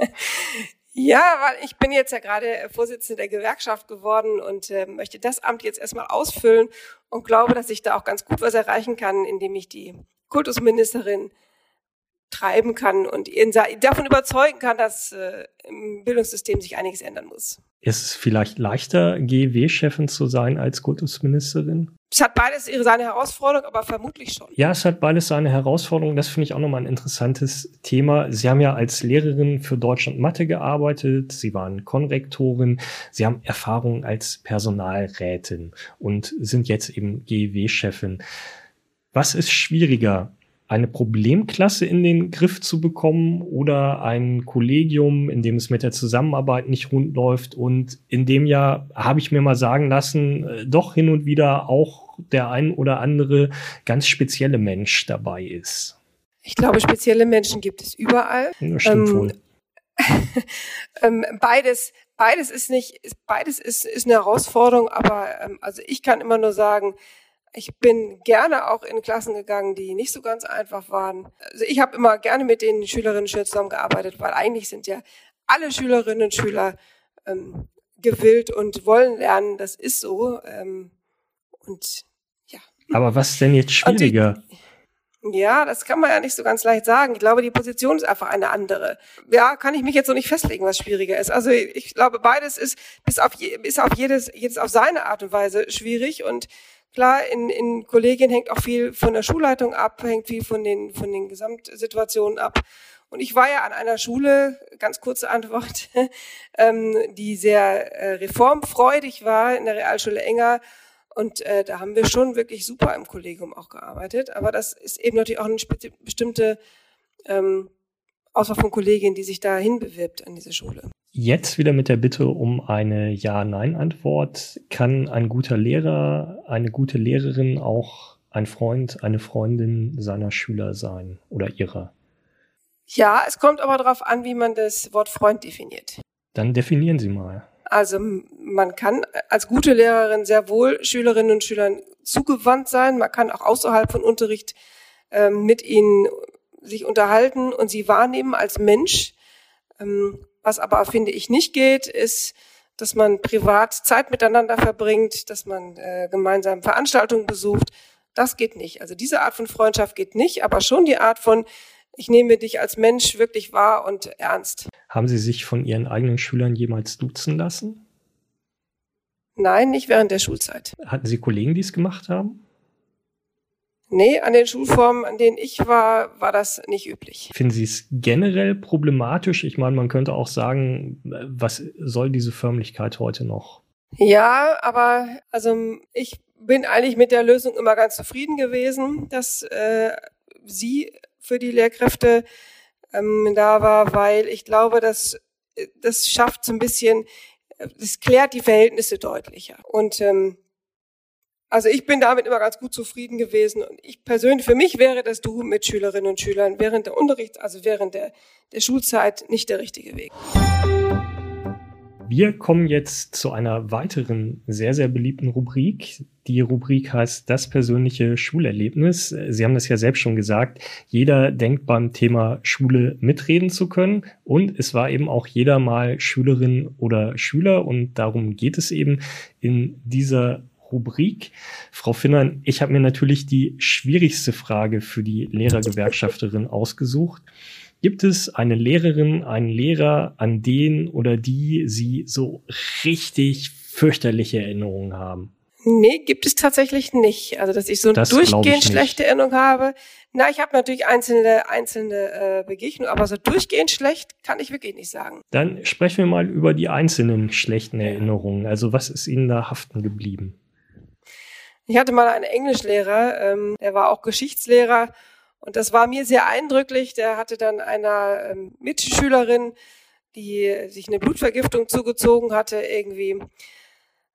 Ja, weil ich bin jetzt ja gerade Vorsitzende der Gewerkschaft geworden und äh, möchte das Amt jetzt erstmal ausfüllen und glaube, dass ich da auch ganz gut was erreichen kann, indem ich die Kultusministerin treiben kann und davon überzeugen kann, dass äh, im Bildungssystem sich einiges ändern muss. Ist es vielleicht leichter, GEW-Chefin zu sein als Kultusministerin? Es hat beides ihre seine Herausforderung, aber vermutlich schon. Ja, es hat beides seine Herausforderung. Das finde ich auch nochmal ein interessantes Thema. Sie haben ja als Lehrerin für Deutschland Mathe gearbeitet. Sie waren Konrektorin. Sie haben Erfahrung als Personalrätin und sind jetzt eben GEW-Chefin. Was ist schwieriger, eine Problemklasse in den Griff zu bekommen oder ein Kollegium, in dem es mit der Zusammenarbeit nicht rund läuft und in dem ja, habe ich mir mal sagen lassen, äh, doch hin und wieder auch der ein oder andere ganz spezielle Mensch dabei ist. Ich glaube, spezielle Menschen gibt es überall. Ja, stimmt ähm, wohl. ähm, beides, beides ist nicht, beides ist, ist eine Herausforderung, aber ähm, also ich kann immer nur sagen, ich bin gerne auch in Klassen gegangen, die nicht so ganz einfach waren. Also ich habe immer gerne mit den Schülerinnen und Schülern zusammengearbeitet, weil eigentlich sind ja alle Schülerinnen und Schüler ähm, gewillt und wollen lernen. Das ist so. Ähm, und ja. Aber was denn jetzt schwieriger? Die, ja, das kann man ja nicht so ganz leicht sagen. Ich glaube, die Position ist einfach eine andere. Ja, kann ich mich jetzt so nicht festlegen, was schwieriger ist. Also ich glaube, beides ist bis auf, je, bis auf jedes, jedes auf seine Art und Weise schwierig und Klar, in, in Kollegien hängt auch viel von der Schulleitung ab, hängt viel von den, von den Gesamtsituationen ab. Und ich war ja an einer Schule, ganz kurze Antwort, ähm, die sehr äh, reformfreudig war, in der Realschule Enger. Und äh, da haben wir schon wirklich super im Kollegium auch gearbeitet. Aber das ist eben natürlich auch eine bestimmte ähm, Auswahl von Kolleginnen, die sich da hinbewirbt an diese Schule. Jetzt wieder mit der Bitte um eine Ja-Nein-Antwort. Kann ein guter Lehrer, eine gute Lehrerin auch ein Freund, eine Freundin seiner Schüler sein oder ihrer? Ja, es kommt aber darauf an, wie man das Wort Freund definiert. Dann definieren Sie mal. Also man kann als gute Lehrerin sehr wohl Schülerinnen und Schülern zugewandt sein. Man kann auch außerhalb von Unterricht ähm, mit ihnen sich unterhalten und sie wahrnehmen als Mensch. Ähm, was aber, finde ich, nicht geht, ist, dass man privat Zeit miteinander verbringt, dass man äh, gemeinsam Veranstaltungen besucht. Das geht nicht. Also diese Art von Freundschaft geht nicht, aber schon die Art von, ich nehme dich als Mensch wirklich wahr und ernst. Haben Sie sich von Ihren eigenen Schülern jemals duzen lassen? Nein, nicht während der Schulzeit. Hatten Sie Kollegen, die es gemacht haben? Nee, an den Schulformen, an denen ich war, war das nicht üblich. Finden Sie es generell problematisch? Ich meine, man könnte auch sagen, was soll diese Förmlichkeit heute noch? Ja, aber also ich bin eigentlich mit der Lösung immer ganz zufrieden gewesen, dass äh, sie für die Lehrkräfte ähm, da war, weil ich glaube, dass das schafft so ein bisschen, das klärt die Verhältnisse deutlicher. Und ähm, also ich bin damit immer ganz gut zufrieden gewesen und ich persönlich, für mich wäre das Du mit Schülerinnen und Schülern während der Unterrichts, also während der, der Schulzeit nicht der richtige Weg. Wir kommen jetzt zu einer weiteren sehr, sehr beliebten Rubrik. Die Rubrik heißt das persönliche Schulerlebnis. Sie haben das ja selbst schon gesagt. Jeder denkt beim Thema Schule mitreden zu können. Und es war eben auch jeder mal Schülerin oder Schüler. Und darum geht es eben in dieser Rubrik. Frau Finnern, ich habe mir natürlich die schwierigste Frage für die Lehrergewerkschafterin ausgesucht. Gibt es eine Lehrerin, einen Lehrer, an den oder die Sie so richtig fürchterliche Erinnerungen haben? Nee, gibt es tatsächlich nicht. Also, dass ich so das durchgehend schlechte Erinnerung habe. Na, ich habe natürlich einzelne, einzelne äh, Begegnungen, aber so durchgehend schlecht kann ich wirklich nicht sagen. Dann sprechen wir mal über die einzelnen schlechten Erinnerungen. Also, was ist Ihnen da haften geblieben? Ich hatte mal einen Englischlehrer, ähm, der war auch Geschichtslehrer und das war mir sehr eindrücklich. Der hatte dann einer ähm, Mitschülerin, die sich eine Blutvergiftung zugezogen hatte, irgendwie.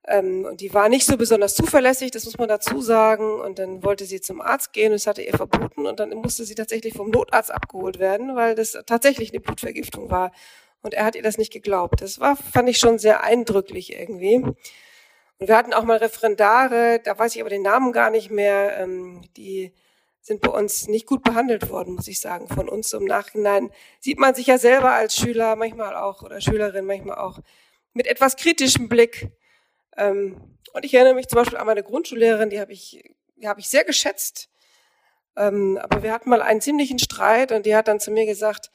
Ähm, und die war nicht so besonders zuverlässig, das muss man dazu sagen. Und dann wollte sie zum Arzt gehen es hatte ihr verboten. Und dann musste sie tatsächlich vom Notarzt abgeholt werden, weil das tatsächlich eine Blutvergiftung war. Und er hat ihr das nicht geglaubt. Das war, fand ich schon sehr eindrücklich irgendwie. Und wir hatten auch mal Referendare, da weiß ich aber den Namen gar nicht mehr, ähm, die sind bei uns nicht gut behandelt worden, muss ich sagen. Von uns im Nachhinein sieht man sich ja selber als Schüler manchmal auch oder Schülerin manchmal auch mit etwas kritischem Blick. Ähm, und ich erinnere mich zum Beispiel an meine Grundschullehrerin, die habe ich, die habe ich sehr geschätzt. Ähm, aber wir hatten mal einen ziemlichen Streit und die hat dann zu mir gesagt,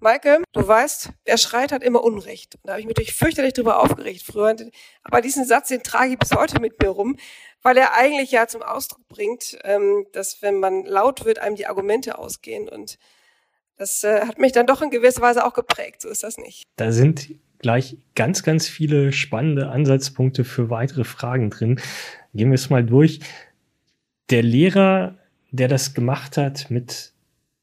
Maike, du weißt, wer schreit, hat immer Unrecht. Und da habe ich mich natürlich fürchterlich drüber aufgeregt früher. Aber diesen Satz, den trage ich bis heute mit mir rum, weil er eigentlich ja zum Ausdruck bringt, ähm, dass wenn man laut wird, einem die Argumente ausgehen. Und das äh, hat mich dann doch in gewisser Weise auch geprägt. So ist das nicht. Da sind gleich ganz, ganz viele spannende Ansatzpunkte für weitere Fragen drin. Gehen wir es mal durch. Der Lehrer, der das gemacht hat mit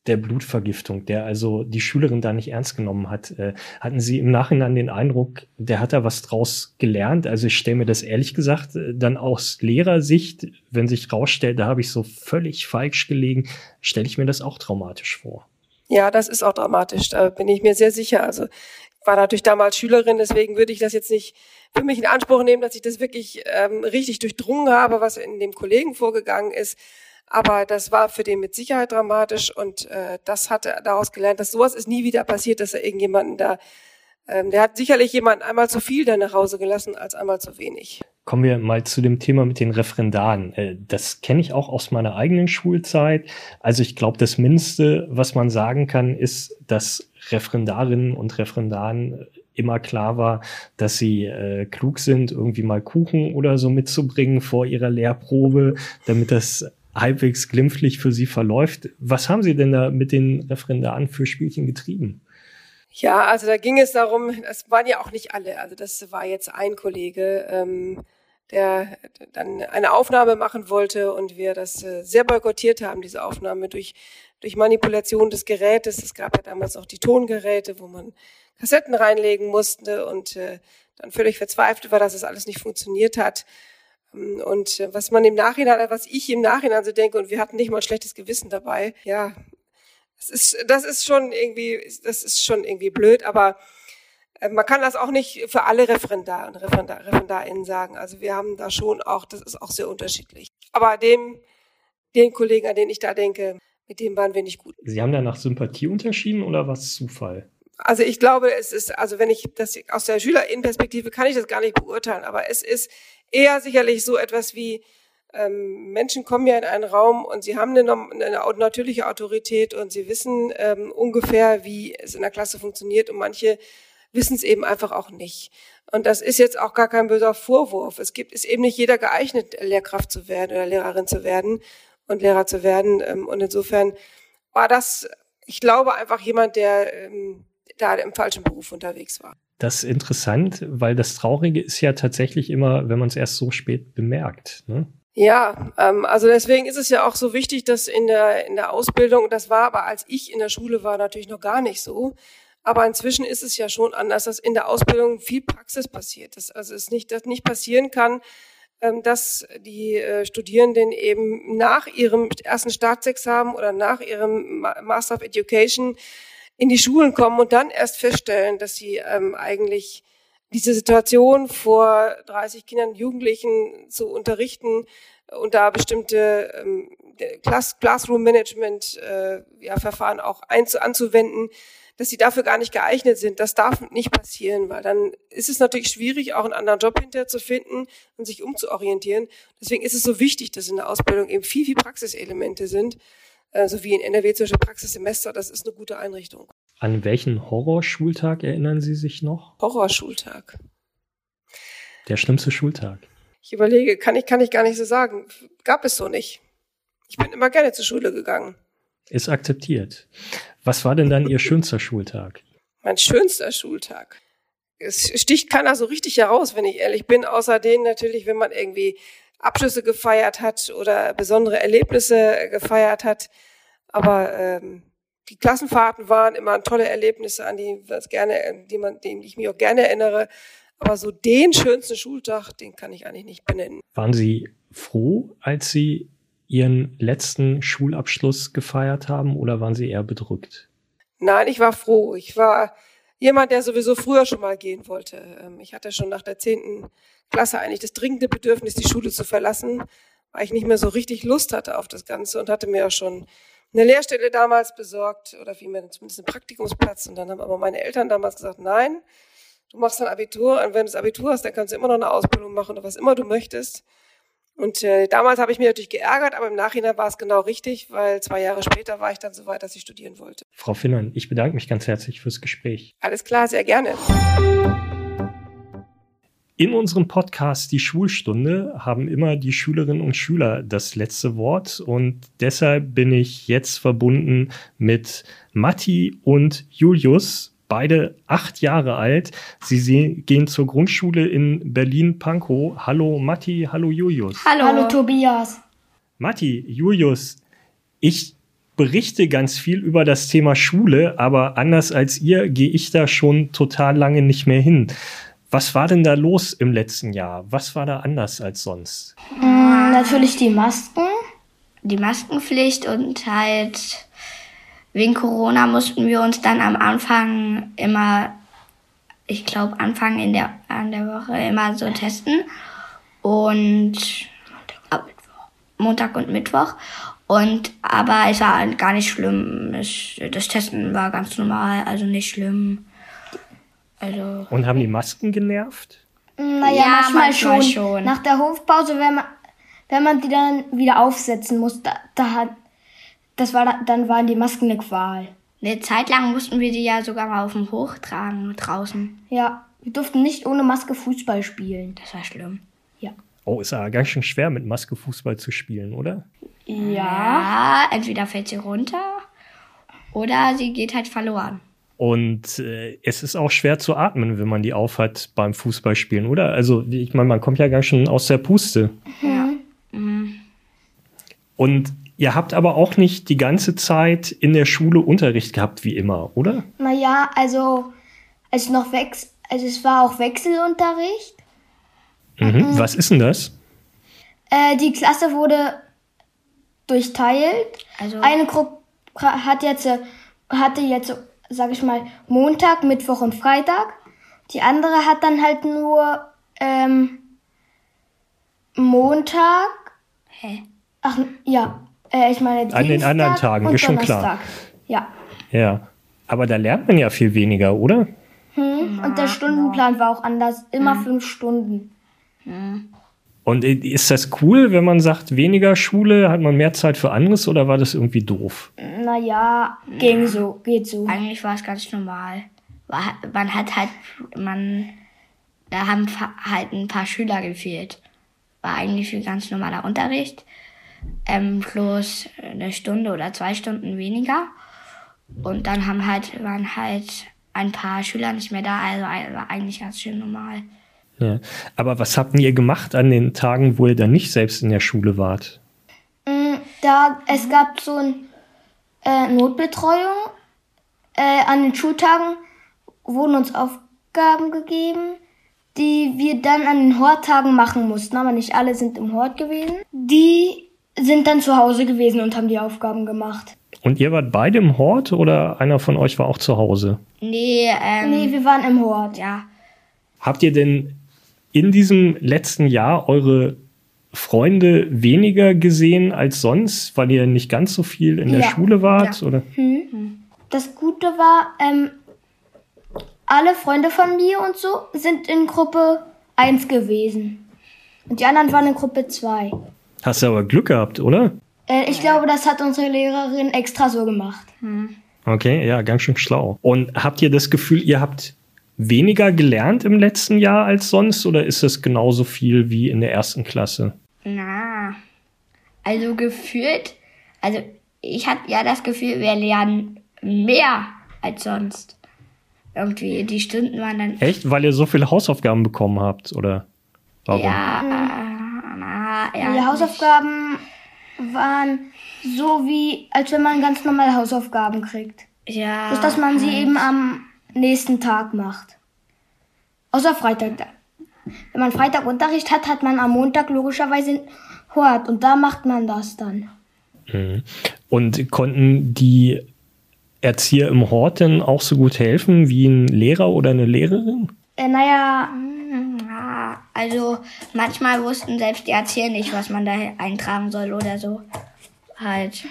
der Blutvergiftung, der also die Schülerin da nicht ernst genommen hat. Äh, hatten Sie im Nachhinein den Eindruck, der hat da was draus gelernt? Also ich stelle mir das ehrlich gesagt äh, dann aus Lehrersicht, wenn sich rausstellt, da habe ich so völlig falsch gelegen, stelle ich mir das auch traumatisch vor. Ja, das ist auch dramatisch, da bin ich mir sehr sicher. Also ich war natürlich damals Schülerin, deswegen würde ich das jetzt nicht für mich in Anspruch nehmen, dass ich das wirklich ähm, richtig durchdrungen habe, was in dem Kollegen vorgegangen ist. Aber das war für den mit Sicherheit dramatisch und äh, das hat er daraus gelernt, dass sowas ist nie wieder passiert, dass er irgendjemanden da, ähm, der hat sicherlich jemanden einmal zu viel da nach Hause gelassen als einmal zu wenig. Kommen wir mal zu dem Thema mit den Referendaren. Äh, das kenne ich auch aus meiner eigenen Schulzeit. Also ich glaube, das Mindeste, was man sagen kann, ist, dass Referendarinnen und Referendaren immer klar war, dass sie äh, klug sind, irgendwie mal Kuchen oder so mitzubringen vor ihrer Lehrprobe, damit das halbwegs glimpflich für Sie verläuft. Was haben Sie denn da mit den Referendaren für Spielchen getrieben? Ja, also da ging es darum, das waren ja auch nicht alle. Also das war jetzt ein Kollege, ähm, der dann eine Aufnahme machen wollte und wir das äh, sehr boykottiert haben, diese Aufnahme durch, durch Manipulation des Gerätes. Es gab ja damals auch die Tongeräte, wo man Kassetten reinlegen musste und äh, dann völlig verzweifelt war, dass es alles nicht funktioniert hat. Und äh, was man im Nachhinein, was ich im Nachhinein so denke, und wir hatten nicht mal ein schlechtes Gewissen dabei, ja, das ist, das ist schon irgendwie, das ist schon irgendwie blöd, aber äh, man kann das auch nicht für alle Referendar und Referendar, ReferendarInnen sagen. Also wir haben da schon auch, das ist auch sehr unterschiedlich. Aber dem, den Kollegen, an den ich da denke, mit dem waren wir nicht gut. Sie haben da nach Sympathie unterschieden oder was Zufall? Also ich glaube, es ist, also wenn ich das aus der Schülerinnenperspektive kann ich das gar nicht beurteilen, aber es ist eher sicherlich so etwas wie, ähm, Menschen kommen ja in einen Raum und sie haben eine, eine natürliche Autorität und sie wissen ähm, ungefähr, wie es in der Klasse funktioniert und manche wissen es eben einfach auch nicht. Und das ist jetzt auch gar kein böser Vorwurf. Es gibt, ist eben nicht jeder geeignet, Lehrkraft zu werden oder Lehrerin zu werden und Lehrer zu werden. Ähm, und insofern war das, ich glaube, einfach jemand, der ähm, da im falschen Beruf unterwegs war. Das ist interessant, weil das Traurige ist ja tatsächlich immer, wenn man es erst so spät bemerkt. Ne? Ja, ähm, also deswegen ist es ja auch so wichtig, dass in der, in der Ausbildung, das war aber als ich in der Schule war natürlich noch gar nicht so, aber inzwischen ist es ja schon anders, dass in der Ausbildung viel Praxis passiert. Dass, also es nicht, dass nicht passieren kann, ähm, dass die äh, Studierenden eben nach ihrem ersten Staatsexamen oder nach ihrem Master of Education in die Schulen kommen und dann erst feststellen, dass sie ähm, eigentlich diese Situation vor 30 Kindern, Jugendlichen zu unterrichten und da bestimmte ähm, Class Classroom Management äh, ja, Verfahren auch einzu anzuwenden, dass sie dafür gar nicht geeignet sind. Das darf nicht passieren, weil dann ist es natürlich schwierig, auch einen anderen Job hinterher zu finden und sich umzuorientieren. Deswegen ist es so wichtig, dass in der Ausbildung eben viel, viel Praxiselemente sind äh, so wie in NRW zum Beispiel Praxissemester, das ist eine gute Einrichtung. An welchen Horrorschultag erinnern Sie sich noch? Horrorschultag. Der schlimmste Schultag. Ich überlege, kann ich, kann ich gar nicht so sagen. Gab es so nicht. Ich bin immer gerne zur Schule gegangen. Ist akzeptiert. Was war denn dann Ihr schönster Schultag? Mein schönster Schultag. Es sticht keiner so richtig heraus, wenn ich ehrlich bin, außer denen natürlich, wenn man irgendwie Abschlüsse gefeiert hat oder besondere Erlebnisse gefeiert hat. Aber ähm, die Klassenfahrten waren immer tolle Erlebnisse, an die, was gerne, die, man, die ich mich auch gerne erinnere. Aber so den schönsten Schultag, den kann ich eigentlich nicht benennen. Waren Sie froh, als Sie Ihren letzten Schulabschluss gefeiert haben oder waren Sie eher bedrückt? Nein, ich war froh. Ich war jemand, der sowieso früher schon mal gehen wollte. Ähm, ich hatte schon nach der zehnten Klasse eigentlich das dringende Bedürfnis, die Schule zu verlassen. weil ich nicht mehr so richtig Lust hatte auf das Ganze und hatte mir auch schon eine Lehrstelle damals besorgt oder vielmehr zumindest einen Praktikumsplatz. Und dann haben aber meine Eltern damals gesagt, nein, du machst ein Abitur und wenn du das Abitur hast, dann kannst du immer noch eine Ausbildung machen oder was immer du möchtest. Und äh, damals habe ich mich natürlich geärgert, aber im Nachhinein war es genau richtig, weil zwei Jahre später war ich dann so weit, dass ich studieren wollte. Frau Finnern, ich bedanke mich ganz herzlich fürs Gespräch. Alles klar, sehr gerne. In unserem Podcast Die Schulstunde haben immer die Schülerinnen und Schüler das letzte Wort und deshalb bin ich jetzt verbunden mit Matti und Julius, beide acht Jahre alt. Sie gehen zur Grundschule in Berlin-Pankow. Hallo Matti, hallo Julius. Hallo. Hallo Tobias. Matti, Julius, ich berichte ganz viel über das Thema Schule, aber anders als ihr gehe ich da schon total lange nicht mehr hin. Was war denn da los im letzten Jahr? Was war da anders als sonst? Mm, natürlich die Masken, die Maskenpflicht und halt wegen Corona mussten wir uns dann am Anfang immer, ich glaube Anfang in der, an der Woche immer so testen und Montag und Mittwoch. Und aber es war gar nicht schlimm. Es, das Testen war ganz normal, also nicht schlimm. Also Und haben die Masken genervt? Naja, ja, manchmal, manchmal schon. schon. Nach der Hofpause, wenn man, wenn man die dann wieder aufsetzen muss, da, da hat, das war, dann waren die Masken eine Qual. Eine Zeit lang mussten wir die ja sogar mal auf dem Hoch tragen draußen. Ja, wir durften nicht ohne Maske Fußball spielen. Das war schlimm. Ja. Oh, ist ja ganz schön schwer, mit Maske Fußball zu spielen, oder? Ja. ja entweder fällt sie runter oder sie geht halt verloren. Und äh, es ist auch schwer zu atmen, wenn man die aufhat beim Fußballspielen, oder? Also, ich meine, man kommt ja ganz schön aus der Puste. Ja. Mhm. Und ihr habt aber auch nicht die ganze Zeit in der Schule Unterricht gehabt, wie immer, oder? Naja, also, es noch Wechsel, also es war auch Wechselunterricht. Mhm. Mhm. Was ist denn das? Äh, die Klasse wurde durchteilt. Also eine Gruppe hat jetzt, hatte jetzt sag ich mal, Montag, Mittwoch und Freitag. Die andere hat dann halt nur ähm, Montag. Hä? Ach, ja. Äh, ich meine, Dienstag An den anderen Tagen, ist schon klar. Ja. Ja. Aber da lernt man ja viel weniger, oder? Hm. Und der Stundenplan war auch anders. Immer hm. fünf Stunden. Hm. Und ist das cool, wenn man sagt, weniger Schule, hat man mehr Zeit für anderes oder war das irgendwie doof? Naja, ging so, geht so. Eigentlich war es ganz normal. Man hat halt, man, da haben halt ein paar Schüler gefehlt. War eigentlich ein ganz normaler Unterricht. Ähm, bloß eine Stunde oder zwei Stunden weniger. Und dann haben halt, waren halt ein paar Schüler nicht mehr da, also war eigentlich ganz schön normal. Ja. Aber was habt ihr gemacht an den Tagen, wo ihr dann nicht selbst in der Schule wart? Mm, da, es gab so eine äh, Notbetreuung. Äh, an den Schultagen wurden uns Aufgaben gegeben, die wir dann an den Horttagen machen mussten. Aber nicht alle sind im Hort gewesen. Die sind dann zu Hause gewesen und haben die Aufgaben gemacht. Und ihr wart beide im Hort oder einer von euch war auch zu Hause? Nee, ähm, nee, wir waren im Hort. Ja. Habt ihr denn in diesem letzten Jahr eure Freunde weniger gesehen als sonst, weil ihr nicht ganz so viel in der ja, Schule wart? Oder? Hm. Das Gute war, ähm, alle Freunde von mir und so sind in Gruppe 1 gewesen. Und die anderen waren in Gruppe 2. Hast du aber Glück gehabt, oder? Äh, ich glaube, das hat unsere Lehrerin extra so gemacht. Hm. Okay, ja, ganz schön schlau. Und habt ihr das Gefühl, ihr habt weniger gelernt im letzten Jahr als sonst oder ist es genauso viel wie in der ersten Klasse? Na, also gefühlt, also ich hatte ja das Gefühl, wir lernen mehr als sonst. Irgendwie, die Stunden waren dann. Echt? Weil ihr so viele Hausaufgaben bekommen habt, oder? Warum? Ja, ja. Die Hausaufgaben waren so wie, als wenn man ganz normale Hausaufgaben kriegt. Ja. Bloß, dass man sie eben am nächsten Tag macht. Außer Freitag. Wenn man Freitag Unterricht hat, hat man am Montag logischerweise Hort und da macht man das dann. Mhm. Und konnten die Erzieher im Hort denn auch so gut helfen wie ein Lehrer oder eine Lehrerin? Äh, naja, Also manchmal wussten selbst die Erzieher nicht, was man da eintragen soll oder so. Halt.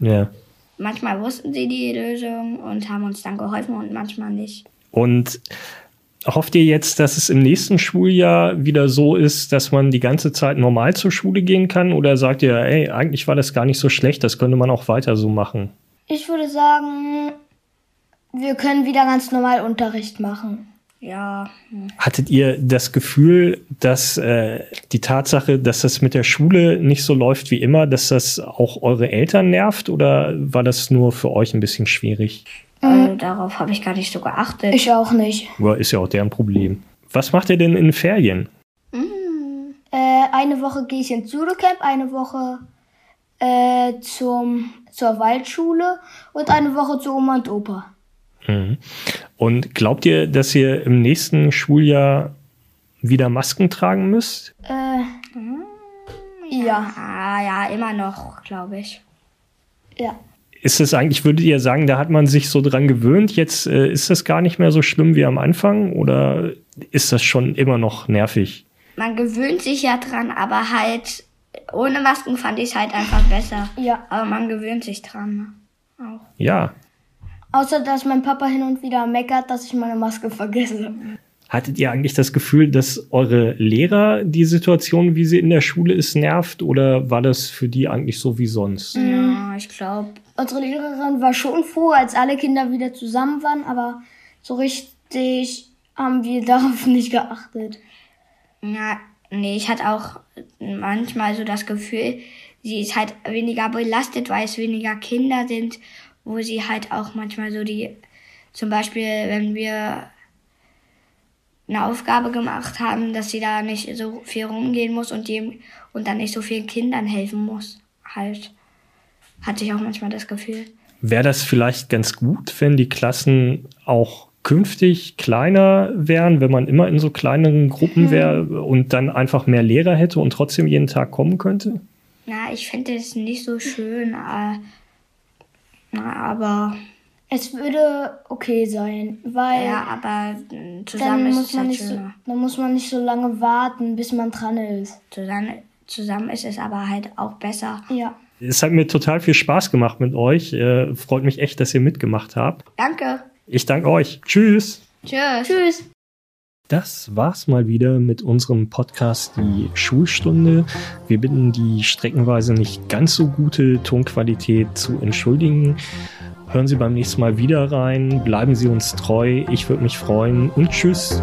Ja. Manchmal wussten sie die Lösung und haben uns dann geholfen und manchmal nicht. Und hofft ihr jetzt, dass es im nächsten Schuljahr wieder so ist, dass man die ganze Zeit normal zur Schule gehen kann? Oder sagt ihr, ey, eigentlich war das gar nicht so schlecht, das könnte man auch weiter so machen? Ich würde sagen, wir können wieder ganz normal Unterricht machen. Ja. Hattet ihr das Gefühl, dass äh, die Tatsache, dass das mit der Schule nicht so läuft wie immer, dass das auch eure Eltern nervt oder war das nur für euch ein bisschen schwierig? Also, darauf habe ich gar nicht so geachtet. Ich auch nicht. Ja, ist ja auch deren Problem. Was macht ihr denn in Ferien? Mhm. Äh, eine Woche gehe ich ins Judocamp, eine Woche äh, zum, zur Waldschule und eine Woche zu Oma und Opa. Mhm. Und glaubt ihr, dass ihr im nächsten Schuljahr wieder Masken tragen müsst? Äh, ja. Ah, ja, immer noch, glaube ich. Ja. Ist es eigentlich, würdet ihr sagen, da hat man sich so dran gewöhnt? Jetzt äh, ist das gar nicht mehr so schlimm wie am Anfang oder ist das schon immer noch nervig? Man gewöhnt sich ja dran, aber halt ohne Masken fand ich es halt einfach besser. Ja. Aber man gewöhnt sich dran. Auch. Ja. Außer, dass mein Papa hin und wieder meckert, dass ich meine Maske vergesse. Hattet ihr eigentlich das Gefühl, dass eure Lehrer die Situation, wie sie in der Schule ist, nervt? Oder war das für die eigentlich so wie sonst? Ja, ich glaube. Unsere Lehrerin war schon froh, als alle Kinder wieder zusammen waren, aber so richtig haben wir darauf nicht geachtet. Ja, nee, ich hatte auch manchmal so das Gefühl, sie ist halt weniger belastet, weil es weniger Kinder sind, wo sie halt auch manchmal so die, zum Beispiel, wenn wir eine Aufgabe gemacht haben, dass sie da nicht so viel rumgehen muss und dem und dann nicht so vielen Kindern helfen muss. Halt. Hatte ich auch manchmal das Gefühl. Wäre das vielleicht ganz gut, wenn die Klassen auch künftig kleiner wären, wenn man immer in so kleineren Gruppen wäre und dann einfach mehr Lehrer hätte und trotzdem jeden Tag kommen könnte? Na, ich finde es nicht so schön, äh, na, aber Es würde okay sein, weil ja, aber äh, zusammen dann, ist muss es man halt nicht so, schöner. dann muss man nicht so lange warten, bis man dran ist. Zusammen, zusammen ist es aber halt auch besser. Ja. Es hat mir total viel Spaß gemacht mit euch. Äh, freut mich echt, dass ihr mitgemacht habt. Danke. Ich danke euch. Tschüss. Tschüss. Tschüss. Das war's mal wieder mit unserem Podcast Die Schulstunde. Wir bitten die streckenweise nicht ganz so gute Tonqualität zu entschuldigen. Hören Sie beim nächsten Mal wieder rein, bleiben Sie uns treu, ich würde mich freuen und tschüss.